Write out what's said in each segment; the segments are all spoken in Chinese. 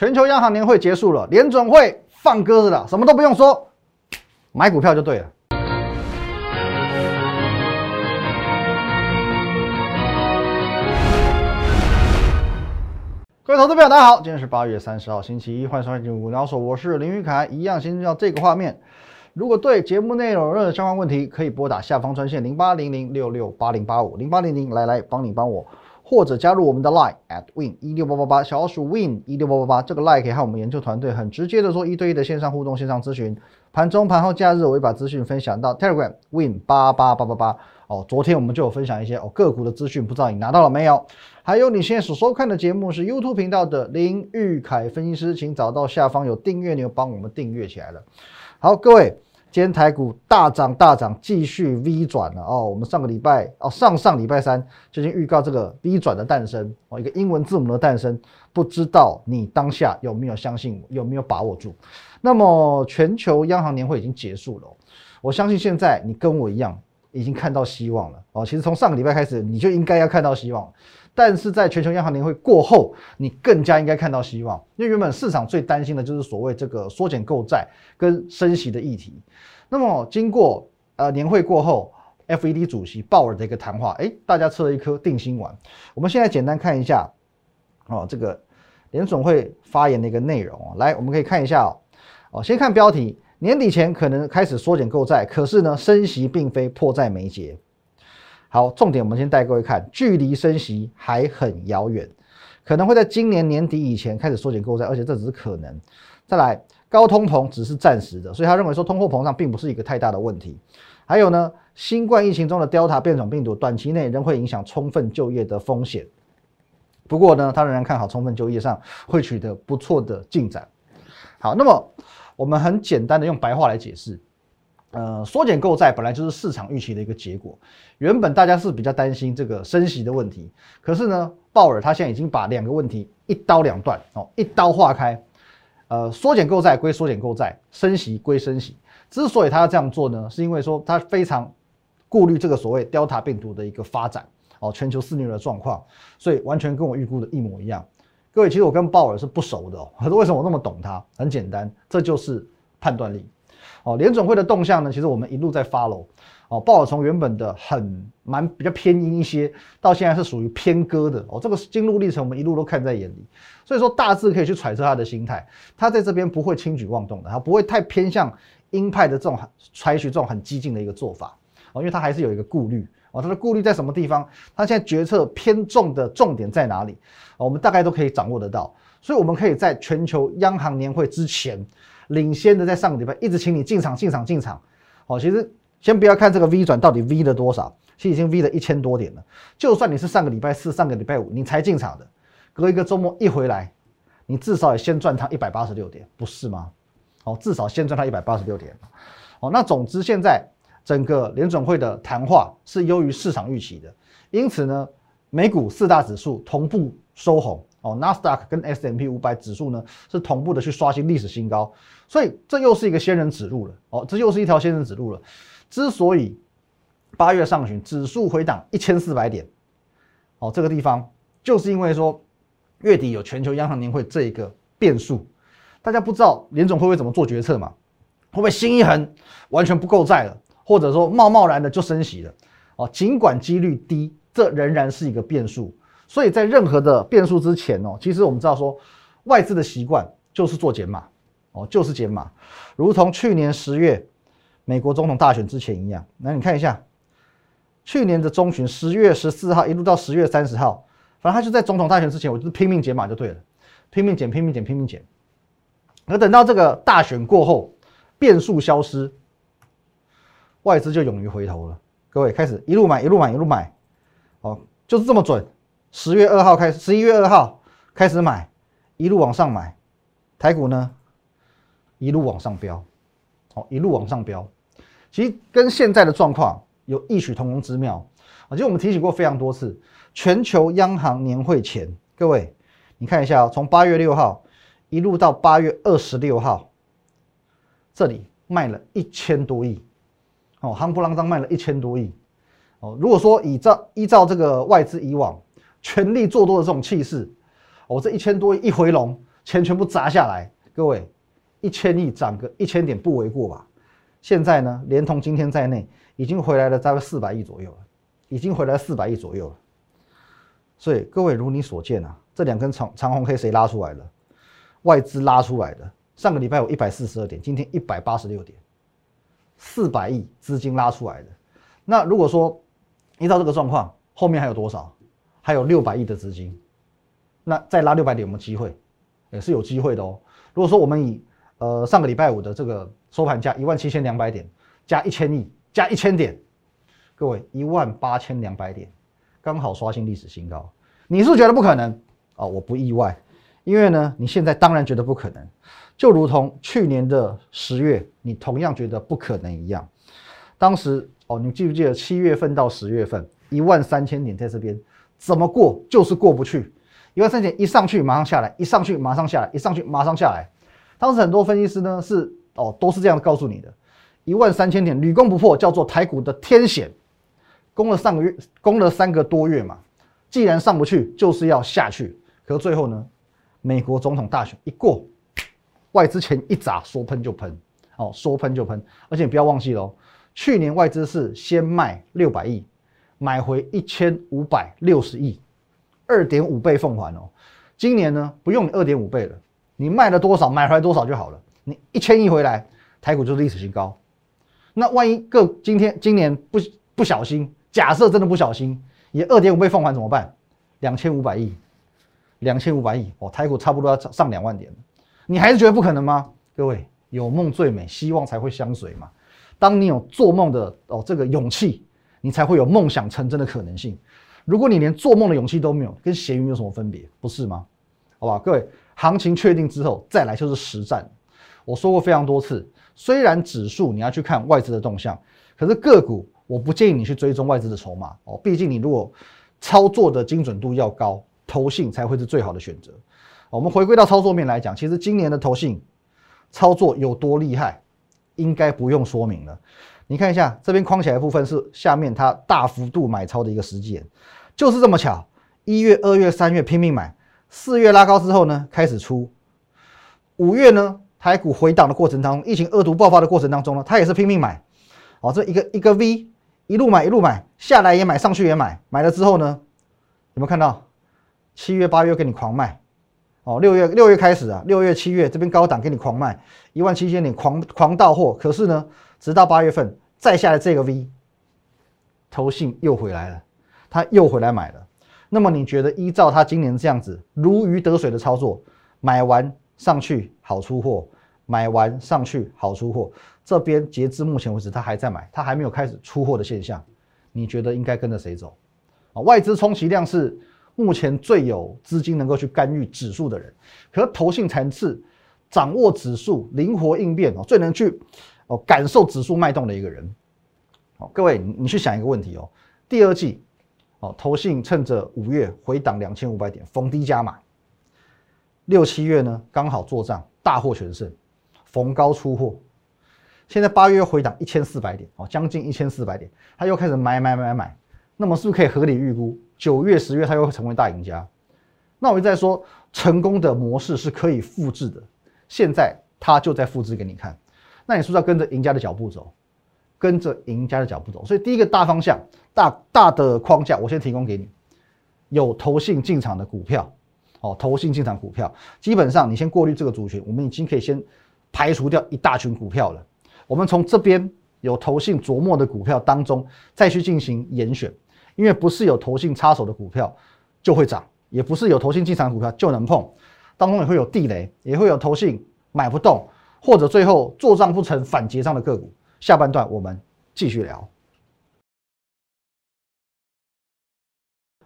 全球央行年会结束了，联准会放鸽子了，什么都不用说，买股票就对了。各位投资朋友，大家好，今天是八月三十号，星期一，欢迎收看《进股鸟手》，我是林玉凯，一样先到这个画面。如果对节目内容有任何相关问题，可以拨打下方专线零八零零六六八零八五零八零零，来来帮你帮我。或者加入我们的 Line at win 一六八八八，小鼠 win 一六八八八，这个 Line 可以和我们研究团队很直接的做一对一的线上互动、线上咨询。盘中、盘后、假日，我会把资讯分享到 Telegram win 八八八八八。哦，昨天我们就有分享一些哦个股的资讯，不知道你拿到了没有？还有你现在所收看的节目是 YouTube 频道的林玉凯分析师，请找到下方有订阅钮，帮我们订阅起来了。好，各位。今天台股大涨大涨，继续 V 转了哦。我们上个礼拜哦，上上礼拜三就已经预告这个 V 转的诞生哦，一个英文字母的诞生。不知道你当下有没有相信，有没有把握住？那么全球央行年会已经结束了，我相信现在你跟我一样已经看到希望了哦。其实从上个礼拜开始，你就应该要看到希望。但是在全球央行年会过后，你更加应该看到希望，因为原本市场最担心的就是所谓这个缩减购债跟升息的议题。那么经过呃年会过后，FED 主席鲍尔的一个谈话，哎，大家吃了一颗定心丸。我们现在简单看一下哦，这个联总会发言的一个内容哦。来，我们可以看一下哦。哦，先看标题，年底前可能开始缩减购债，可是呢，升息并非迫在眉睫。好，重点我们先带各位看，距离升息还很遥远，可能会在今年年底以前开始缩减购债，而且这只是可能。再来，高通膨只是暂时的，所以他认为说通货膨胀并不是一个太大的问题。还有呢，新冠疫情中的 Delta 变种病毒短期内仍会影响充分就业的风险。不过呢，他仍然看好充分就业上会取得不错的进展。好，那么我们很简单的用白话来解释。呃，缩减购债本来就是市场预期的一个结果。原本大家是比较担心这个升息的问题，可是呢，鲍尔他现在已经把两个问题一刀两断哦，一刀划开。呃，缩减购债归缩减购债，升息归升息。之所以他要这样做呢，是因为说他非常顾虑这个所谓 Delta 病毒的一个发展哦，全球肆虐的状况，所以完全跟我预估的一模一样。各位，其实我跟鲍尔是不熟的哦，为什么我那么懂他？很简单，这就是判断力。哦，联总会的动向呢，其实我们一路在 follow。哦，鲍尔从原本的很蛮比较偏阴一些，到现在是属于偏鸽的。哦，这个经路历程我们一路都看在眼里，所以说大致可以去揣测他的心态。他在这边不会轻举妄动的，他不会太偏向鹰派的这种采取这种很激进的一个做法。哦，因为他还是有一个顾虑。哦，他的顾虑在什么地方？他现在决策偏重的重点在哪里？我们大概都可以掌握得到。所以我们可以在全球央行年会之前。领先的在上个礼拜一直请你进场进场进场，好，其实先不要看这个 V 转到底 V 了多少，其实已经 V 了一千多点了。就算你是上个礼拜四、上个礼拜五你才进场的，隔一个周末一回来，你至少也先赚它一百八十六点，不是吗？好，至少先赚它一百八十六点。好，那总之现在整个联准会的谈话是优于市场预期的，因此呢，美股四大指数同步收红。哦，纳斯达克跟 S M P 五百指数呢是同步的去刷新历史新高，所以这又是一个仙人指路了。哦，这又是一条仙人指路了。之所以八月上旬指数回档一千四百点，哦，这个地方就是因为说月底有全球央行年会这一个变数，大家不知道联总会不会怎么做决策嘛？会不会心一横完全不够债了，或者说贸贸然的就升息了？哦，尽管几率低，这仍然是一个变数。所以在任何的变数之前哦，其实我们知道说，外资的习惯就是做减码哦，就是减码，如同去年十月美国总统大选之前一样。那你看一下，去年的中旬十月十四号一路到十月三十号，反正他就在总统大选之前，我就是拼命减码就对了，拼命减，拼命减，拼命减。而等到这个大选过后，变数消失，外资就勇于回头了。各位开始一路买，一路买，一路买，哦，就是这么准。十月二号开始，十一月二号开始买，一路往上买，台股呢一路往上飙，哦，一路往上飙，其实跟现在的状况有异曲同工之妙。啊，其实我们提醒过非常多次，全球央行年会前，各位你看一下哦，从八月六号一路到八月二十六号，这里卖了一千多亿，哦，夯不啷当卖了一千多亿，哦，如果说依照依照这个外资以往。全力做多的这种气势，哦，这一千多亿一回笼，钱全部砸下来，各位一千亿涨个一千点不为过吧？现在呢，连同今天在内，已经回来了大概四百亿左右了，已经回来四百亿左右了。所以各位如你所见啊，这两根长长红 K 谁拉出来的？外资拉出来的。上个礼拜有一百四十二点，今天一百八十六点，四百亿资金拉出来的。那如果说依照这个状况，后面还有多少？还有六百亿的资金，那再拉六百点有没有机会？也是有机会的哦。如果说我们以呃上个礼拜五的这个收盘价一万七千两百点加一千亿加一千点，各位一万八千两百点，刚好刷新历史新高。你是觉得不可能啊？我不意外，因为呢，你现在当然觉得不可能，就如同去年的十月，你同样觉得不可能一样。当时哦，你记不记得七月份到十月份一万三千点在这边怎么过就是过不去。一万三千一上去马上下来，一上去马上下来，一上去马上下来。当时很多分析师呢是哦都是这样告诉你的，一万三千点屡攻不破，叫做台股的天险，攻了上个月，攻了三个多月嘛。既然上不去，就是要下去。可最后呢，美国总统大选一过，外资钱一砸，说喷就喷，哦说喷就喷。而且不要忘记喽，去年外资是先卖六百亿，买回一千五百六十亿。二点五倍奉还哦，今年呢不用你二点五倍了，你卖了多少买回来多少就好了。你一千亿回来，台股就是历史新高。那万一个今天今年不不小心，假设真的不小心，也二点五倍奉还怎么办？两千五百亿，两千五百亿哦，台股差不多要上两万点你还是觉得不可能吗？各位，有梦最美，希望才会相随嘛。当你有做梦的哦这个勇气，你才会有梦想成真的可能性。如果你连做梦的勇气都没有，跟咸鱼有什么分别？不是吗？好吧，各位，行情确定之后，再来就是实战。我说过非常多次，虽然指数你要去看外资的动向，可是个股我不建议你去追踪外资的筹码哦。毕竟你如果操作的精准度要高，投信才会是最好的选择。我们回归到操作面来讲，其实今年的投信操作有多厉害，应该不用说明了。你看一下这边框起来的部分是下面它大幅度买超的一个时间。就是这么巧，一月、二月、三月拼命买，四月拉高之后呢，开始出。五月呢，台股回档的过程当中，疫情恶毒爆发的过程当中呢，它也是拼命买。哦，这一个一个 V，一路买一路买，下来也买，上去也买。买了之后呢，有没有看到？七月、八月给你狂卖。哦，六月六月开始啊，六月、七月这边高档给你狂卖，一万七千点狂狂到货。可是呢，直到八月份再下来这个 V，投信又回来了。他又回来买了，那么你觉得依照他今年这样子如鱼得水的操作，买完上去好出货，买完上去好出货，这边截至目前为止他还在买，他还没有开始出货的现象，你觉得应该跟着谁走？啊，外资充其量是目前最有资金能够去干预指数的人，可投信层次掌握指数、灵活应变哦，最能去哦感受指数脉动的一个人。哦，各位你你去想一个问题哦，第二季。哦，投信趁着五月回档两千五百点逢低加码，六七月呢刚好做账大获全胜，逢高出货。现在八月回档一千四百点，哦，将近一千四百点，他又开始买买买买。那么是不是可以合理预估九月、十月他又会成为大赢家？那我一再说，成功的模式是可以复制的，现在他就在复制给你看。那你是不是要跟着赢家的脚步走？跟着赢家的脚步走，所以第一个大方向、大大的框架，我先提供给你。有投信进场的股票，哦，投信进场股票，基本上你先过滤这个族群，我们已经可以先排除掉一大群股票了。我们从这边有投信琢磨的股票当中，再去进行严选，因为不是有投信插手的股票就会涨，也不是有投信进场的股票就能碰，当中也会有地雷，也会有投信买不动，或者最后做账不成反结账的个股。下半段我们继续聊。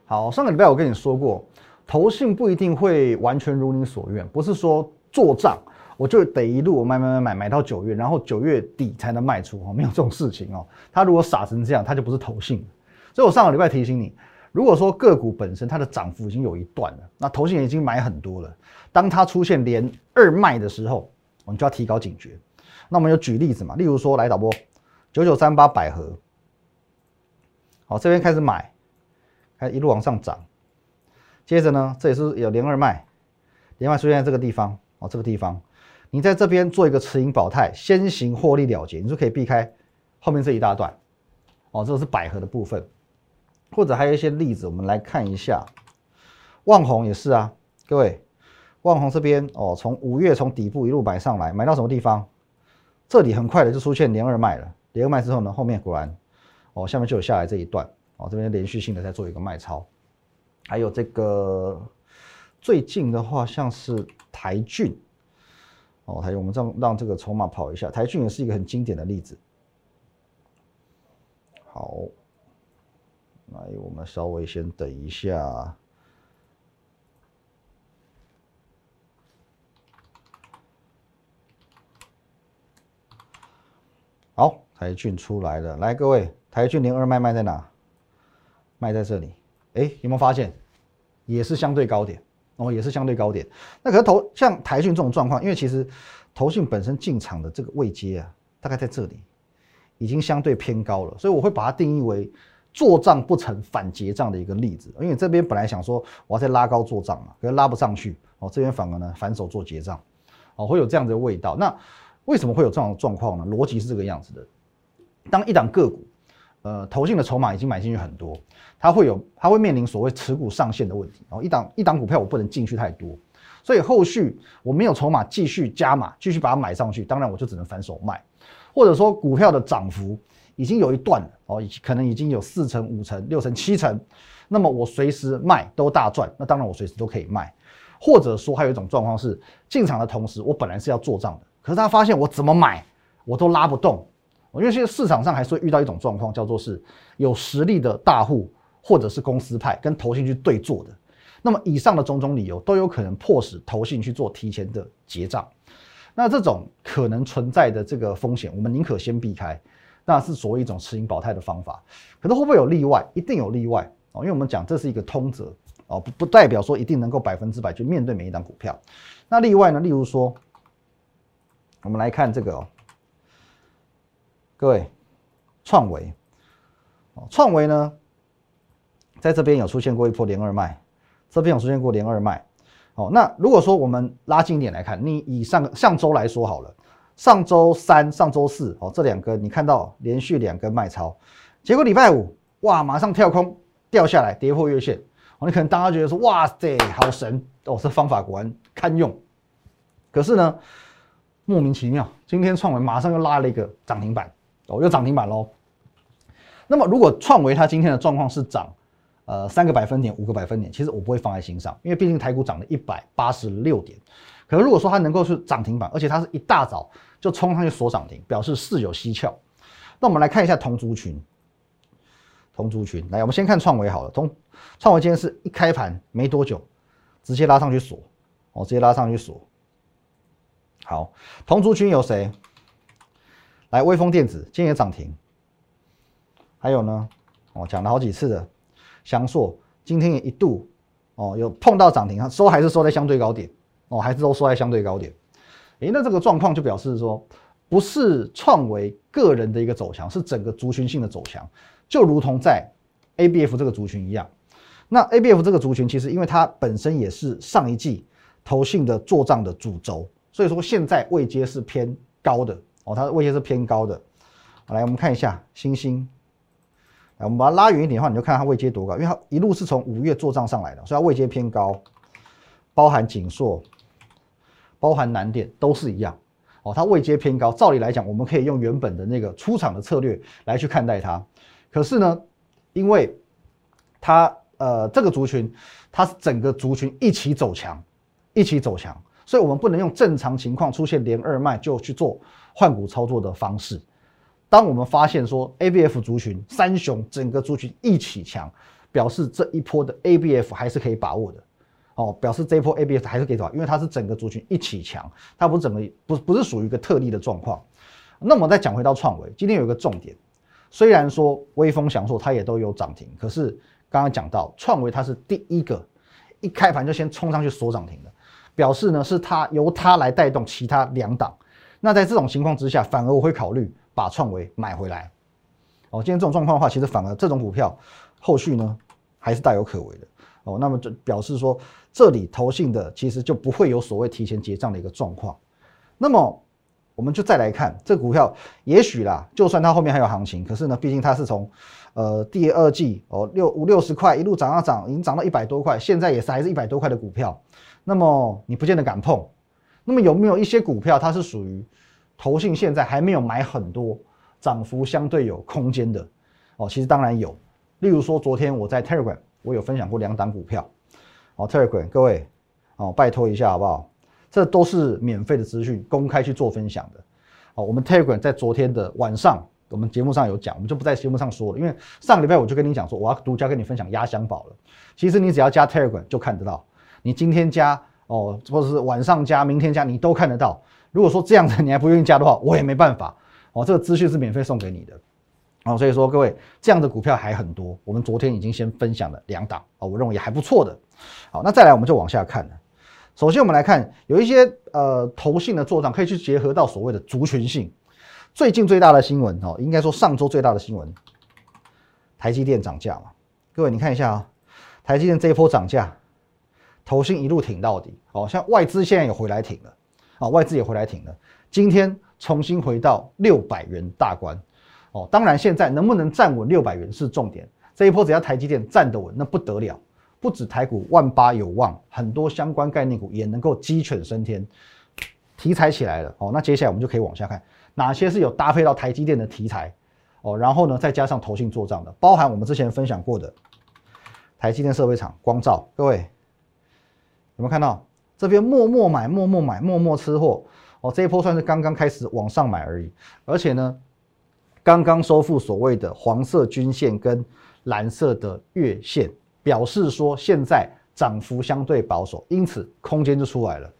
好，上个礼拜我跟你说过，投信不一定会完全如你所愿，不是说做账我就得一路买买买买买到九月，然后九月底才能卖出哦，没有这种事情哦。他如果傻成这样，他就不是投信。所以我上个礼拜提醒你，如果说个股本身它的涨幅已经有一段了，那投信已经买很多了，当它出现连二卖的时候，我们就要提高警觉。那我们有举例子嘛？例如说，来导播，九九三八百合，好，这边开始买，开一路往上涨，接着呢，这也是有连二卖，连麦出现在这个地方哦，这个地方，你在这边做一个持盈保泰，先行获利了结，你就可以避开后面这一大段哦。这个是百合的部分，或者还有一些例子，我们来看一下。旺红也是啊，各位，旺宏这边哦，从五月从底部一路买上来，买到什么地方？这里很快的就出现连二卖了，连二卖之后呢，后面果然哦，下面就有下来这一段哦，这边连续性的在做一个卖超，还有这个最近的话，像是台骏哦，台骏，我们让让这个筹码跑一下，台骏也是一个很经典的例子。好，来，我们稍微先等一下。好，台骏出来了，来各位，台骏零二卖卖在哪？卖在这里，哎，有没有发现？也是相对高点哦，也是相对高点。那可是投像台骏这种状况，因为其实投信本身进场的这个位阶啊，大概在这里，已经相对偏高了，所以我会把它定义为做账不成反结账的一个例子。因为这边本来想说我要再拉高做账嘛，可是拉不上去哦，这边反而呢反手做结账，哦，会有这样的味道。那为什么会有这种状况呢？逻辑是这个样子的：当一档个股，呃，投信的筹码已经买进去很多，它会有，它会面临所谓持股上限的问题。然后一档一档股票我不能进去太多，所以后续我没有筹码继续加码，继续把它买上去，当然我就只能反手卖。或者说股票的涨幅已经有一段了，哦，可能已经有四成、五成、六成、七成，那么我随时卖都大赚，那当然我随时都可以卖。或者说还有一种状况是，进场的同时，我本来是要做账的。可是他发现我怎么买我都拉不动，因为现在市场上还是会遇到一种状况，叫做是有实力的大户或者是公司派跟投信去对做的。那么以上的种种理由都有可能迫使投信去做提前的结账。那这种可能存在的这个风险，我们宁可先避开，那是所谓一种持盈保泰的方法。可是会不会有例外？一定有例外哦，因为我们讲这是一个通则哦，不不代表说一定能够百分之百去面对每一档股票。那例外呢？例如说。我们来看这个哦，各位，创维，哦，创维呢，在这边有出现过一波连二卖，这边有出现过连二卖，哦，那如果说我们拉近一点来看，你以上上周来说好了，上周三、上周四，哦，这两根你看到连续两根卖超，结果礼拜五，哇，马上跳空掉下来，跌破月线，哦，你可能大家觉得说，哇塞，好神。哦，这方法果然堪用，可是呢？莫名其妙，今天创维马上又拉了一个涨停板，哦，又涨停板喽。那么如果创维它今天的状况是涨，呃，三个百分点、五个百分点，其实我不会放在心上，因为毕竟台股涨了一百八十六点。可是如果说它能够是涨停板，而且它是一大早就冲上去锁涨停，表示事有蹊跷。那我们来看一下同族群，同族群，来，我们先看创维好了。同创维今天是一开盘没多久，直接拉上去锁，哦，直接拉上去锁。好，同族群有谁？来，微风电子今天也涨停。还有呢，我讲了好几次的翔硕，今天也一度哦有碰到涨停，收还是收在相对高点哦，还是都收在相对高点。诶，那这个状况就表示说，不是创维个人的一个走强，是整个族群性的走强，就如同在 ABF 这个族群一样。那 ABF 这个族群其实因为它本身也是上一季投信的做账的主轴。所以说现在位阶是偏高的哦，它的位阶是偏高的。来，我们看一下星星，来，我们把它拉远一点的话，你就看它位阶多高，因为它一路是从五月做账上来的，所以它位阶偏高。包含锦硕，包含南电都是一样哦，它位阶偏高。照理来讲，我们可以用原本的那个出场的策略来去看待它。可是呢，因为它呃这个族群，它是整个族群一起走强，一起走强。所以，我们不能用正常情况出现连二卖就去做换股操作的方式。当我们发现说 ABF 族群三雄整个族群一起强，表示这一波的 ABF 还是可以把握的。哦，表示这一波 ABF 还是可以把握，因为它是整个族群一起强，它不是整个不不是属于一个特例的状况。那么再讲回到创维，今天有一个重点，虽然说微风享受它也都有涨停，可是刚刚讲到创维它是第一个一开盘就先冲上去锁涨停的。表示呢，是它由它来带动其他两档。那在这种情况之下，反而我会考虑把创维买回来。哦，今天这种状况的话，其实反而这种股票后续呢还是大有可为的。哦，那么就表示说这里投信的其实就不会有所谓提前结账的一个状况。那么我们就再来看这股票，也许啦，就算它后面还有行情，可是呢，毕竟它是从呃第二季哦六五六十块一路涨啊涨，已经涨到一百多块，现在也是还是一百多块的股票，那么你不见得敢碰。那么有没有一些股票它是属于投信现在还没有买很多，涨幅相对有空间的？哦，其实当然有，例如说昨天我在 Telegram 我有分享过两档股票，哦 Telegram 各位哦拜托一下好不好？这都是免费的资讯，公开去做分享的。好，我们 Telegram 在昨天的晚上，我们节目上有讲，我们就不在节目上说了。因为上个礼拜我就跟你讲说，我要独家跟你分享压箱宝了。其实你只要加 Telegram 就看得到，你今天加哦，或者是晚上加，明天加，你都看得到。如果说这样子你还不愿意加的话，我也没办法。哦，这个资讯是免费送给你的。哦，所以说各位这样的股票还很多，我们昨天已经先分享了两档哦，我认为也还不错的。好，那再来我们就往下看了。首先，我们来看有一些呃投信的做账，可以去结合到所谓的族群性。最近最大的新闻哦，应该说上周最大的新闻，台积电涨价嘛。各位你看一下啊，台积电这一波涨价，投信一路挺到底。哦，像外资现在也回来挺了，啊，外资也回来挺了。今天重新回到六百元大关。哦，当然现在能不能站稳六百元是重点。这一波只要台积电站得稳，那不得了。不止台股万八有望，很多相关概念股也能够鸡犬升天，题材起来了哦。那接下来我们就可以往下看，哪些是有搭配到台积电的题材哦。然后呢，再加上投信做账的，包含我们之前分享过的台积电设备厂光照，各位有没有看到这边默默买、默默买、默默吃货哦？这一波算是刚刚开始往上买而已，而且呢，刚刚收复所谓的黄色均线跟蓝色的月线。表示说现在涨幅相对保守，因此空间就出来了。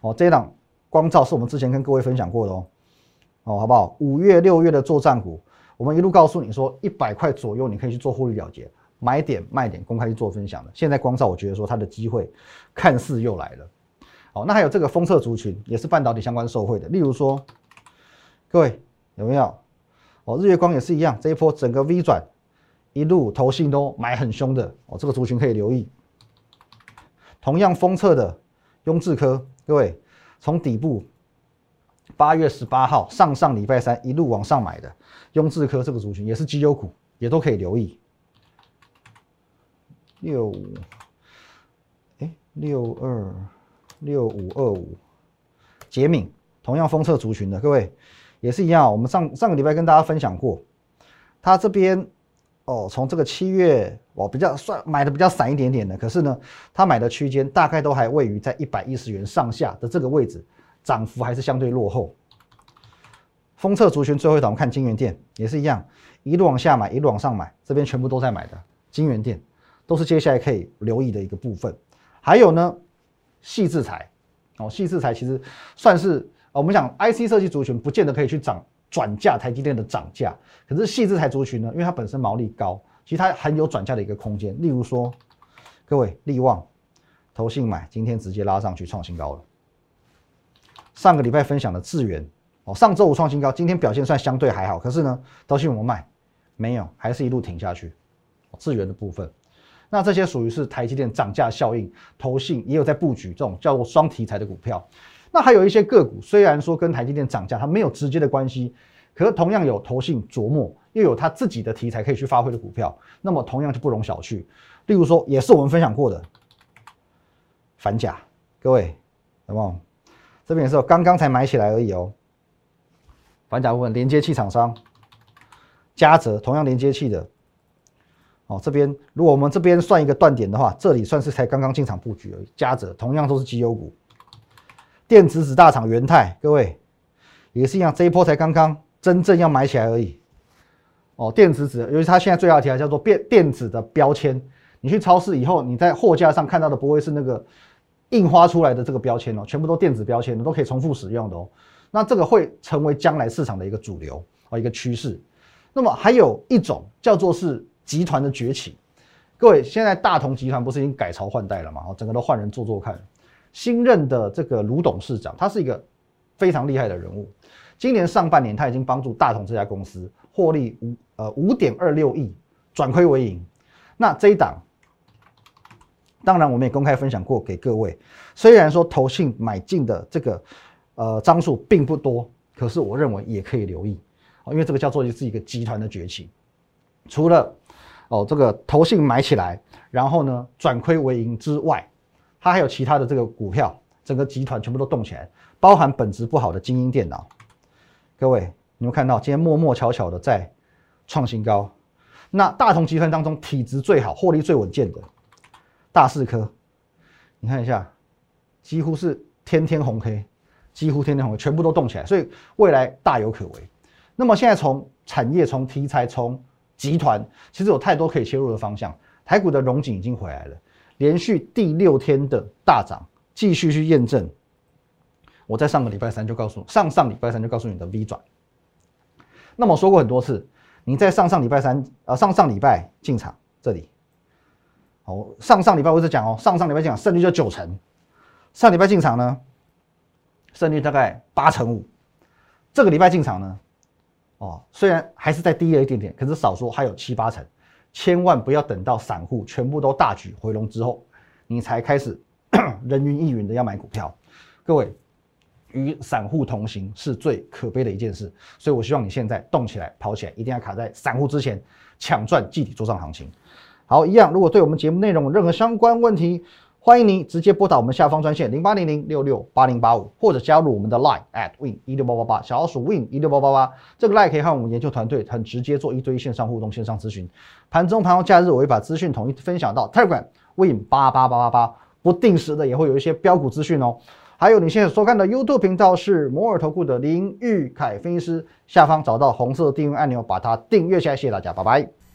哦，这一档光照是我们之前跟各位分享过的哦，哦，好不好？五月、六月的作战股，我们一路告诉你说，一百块左右你可以去做获利了结，买点卖点公开去做分享的。现在光照，我觉得说它的机会看似又来了。哦，那还有这个封测族群也是半导体相关受惠的，例如说，各位有没有？哦，日月光也是一样，这一波整个 V 转。一路投信都买很凶的哦，这个族群可以留意。同样封测的雍智科，各位从底部八月十八号上上礼拜三一路往上买的雍智科这个族群也是绩优股，也都可以留意。六五哎六二六五二五杰敏，同样封测族群的各位也是一样，我们上上个礼拜跟大家分享过，它这边。哦，从这个七月哦比较算买的比较散一点点的，可是呢，他买的区间大概都还位于在一百一十元上下的这个位置，涨幅还是相对落后。封测族群最后一档，我们看金源店也是一样，一路往下买，一路往上买，这边全部都在买的金源店，都是接下来可以留意的一个部分。还有呢，细制材哦，细制材其实算是我们讲 IC 设计族群，不见得可以去涨。转嫁台积电的涨价，可是细制台族群呢？因为它本身毛利高，其实它很有转嫁的一个空间。例如说，各位利旺投信买，今天直接拉上去创新高了。上个礼拜分享的智源哦，上周五创新高，今天表现算相对还好。可是呢，投信我们卖没有，还是一路停下去。智源的部分，那这些属于是台积电涨价效应，投信也有在布局这种叫做双题材的股票。那还有一些个股，虽然说跟台积电涨价它没有直接的关系，可是同样有投信琢磨，又有它自己的题材可以去发挥的股票，那么同样就不容小觑。例如说，也是我们分享过的反甲，各位，有没有？这边也是刚刚才买起来而已哦。反甲部分连接器厂商，嘉泽同样连接器的，哦，这边如果我们这边算一个断点的话，这里算是才刚刚进场布局而已。嘉泽同样都是绩优股。电子子大厂元泰，各位也是一样，这一波才刚刚真正要买起来而已。哦，电子子，尤其它现在最大的题材叫做电电子的标签。你去超市以后，你在货架上看到的不会是那个印花出来的这个标签哦，全部都电子标签，都可以重复使用的哦。那这个会成为将来市场的一个主流啊，一个趋势。那么还有一种叫做是集团的崛起。各位，现在大同集团不是已经改朝换代了吗？哦，整个都换人做做看。新任的这个卢董事长，他是一个非常厉害的人物。今年上半年，他已经帮助大同这家公司获利五呃五点二六亿，转亏为盈。那这一档当然我们也公开分享过给各位。虽然说投信买进的这个呃张数并不多，可是我认为也可以留意，因为这个叫做是一个集团的崛起。除了哦这个投信买起来，然后呢转亏为盈之外，它还有其他的这个股票，整个集团全部都动起来，包含本质不好的精英电脑。各位，你们看到今天默默悄悄的在创新高。那大同集团当中体质最好、获利最稳健的大四科，你看一下，几乎是天天红 K，几乎天天红 K，全部都动起来，所以未来大有可为。那么现在从产业、从题材、从集团，其实有太多可以切入的方向。台股的融景已经回来了，连续第六天的大涨，继续去验证。我在上个礼拜三就告诉你，上上礼拜三就告诉你的 V 转。那么说过很多次。你在上上礼拜三，呃，上上礼拜进场这里，哦，上上礼拜我是讲哦，上上礼拜进场胜率就九成，上礼拜进场呢，胜率大概八成五，这个礼拜进场呢，哦，虽然还是在低了一点点，可是少说还有七八成，千万不要等到散户全部都大举回笼之后，你才开始 人云亦云的要买股票，各位。与散户同行是最可悲的一件事，所以我希望你现在动起来、跑起来，一定要卡在散户之前，抢赚集体做账行情。好，一样，如果对我们节目内容有任何相关问题，欢迎你直接拨打我们下方专线零八零零六六八零八五，或者加入我们的 Line at win 一六八八八小老鼠 win 一六八八八，这个 Line 可以和我们研究团队很直接做一对一线上互动、线上咨询。盘中、盘后、假日，我会把资讯统一分享到 Telegram win 八八八八八，不定时的也会有一些标股资讯哦。还有你现在收看的 YouTube 频道是摩尔投顾的林玉凯分析师，下方找到红色订阅按钮，把它订阅起来。谢谢大家，拜拜。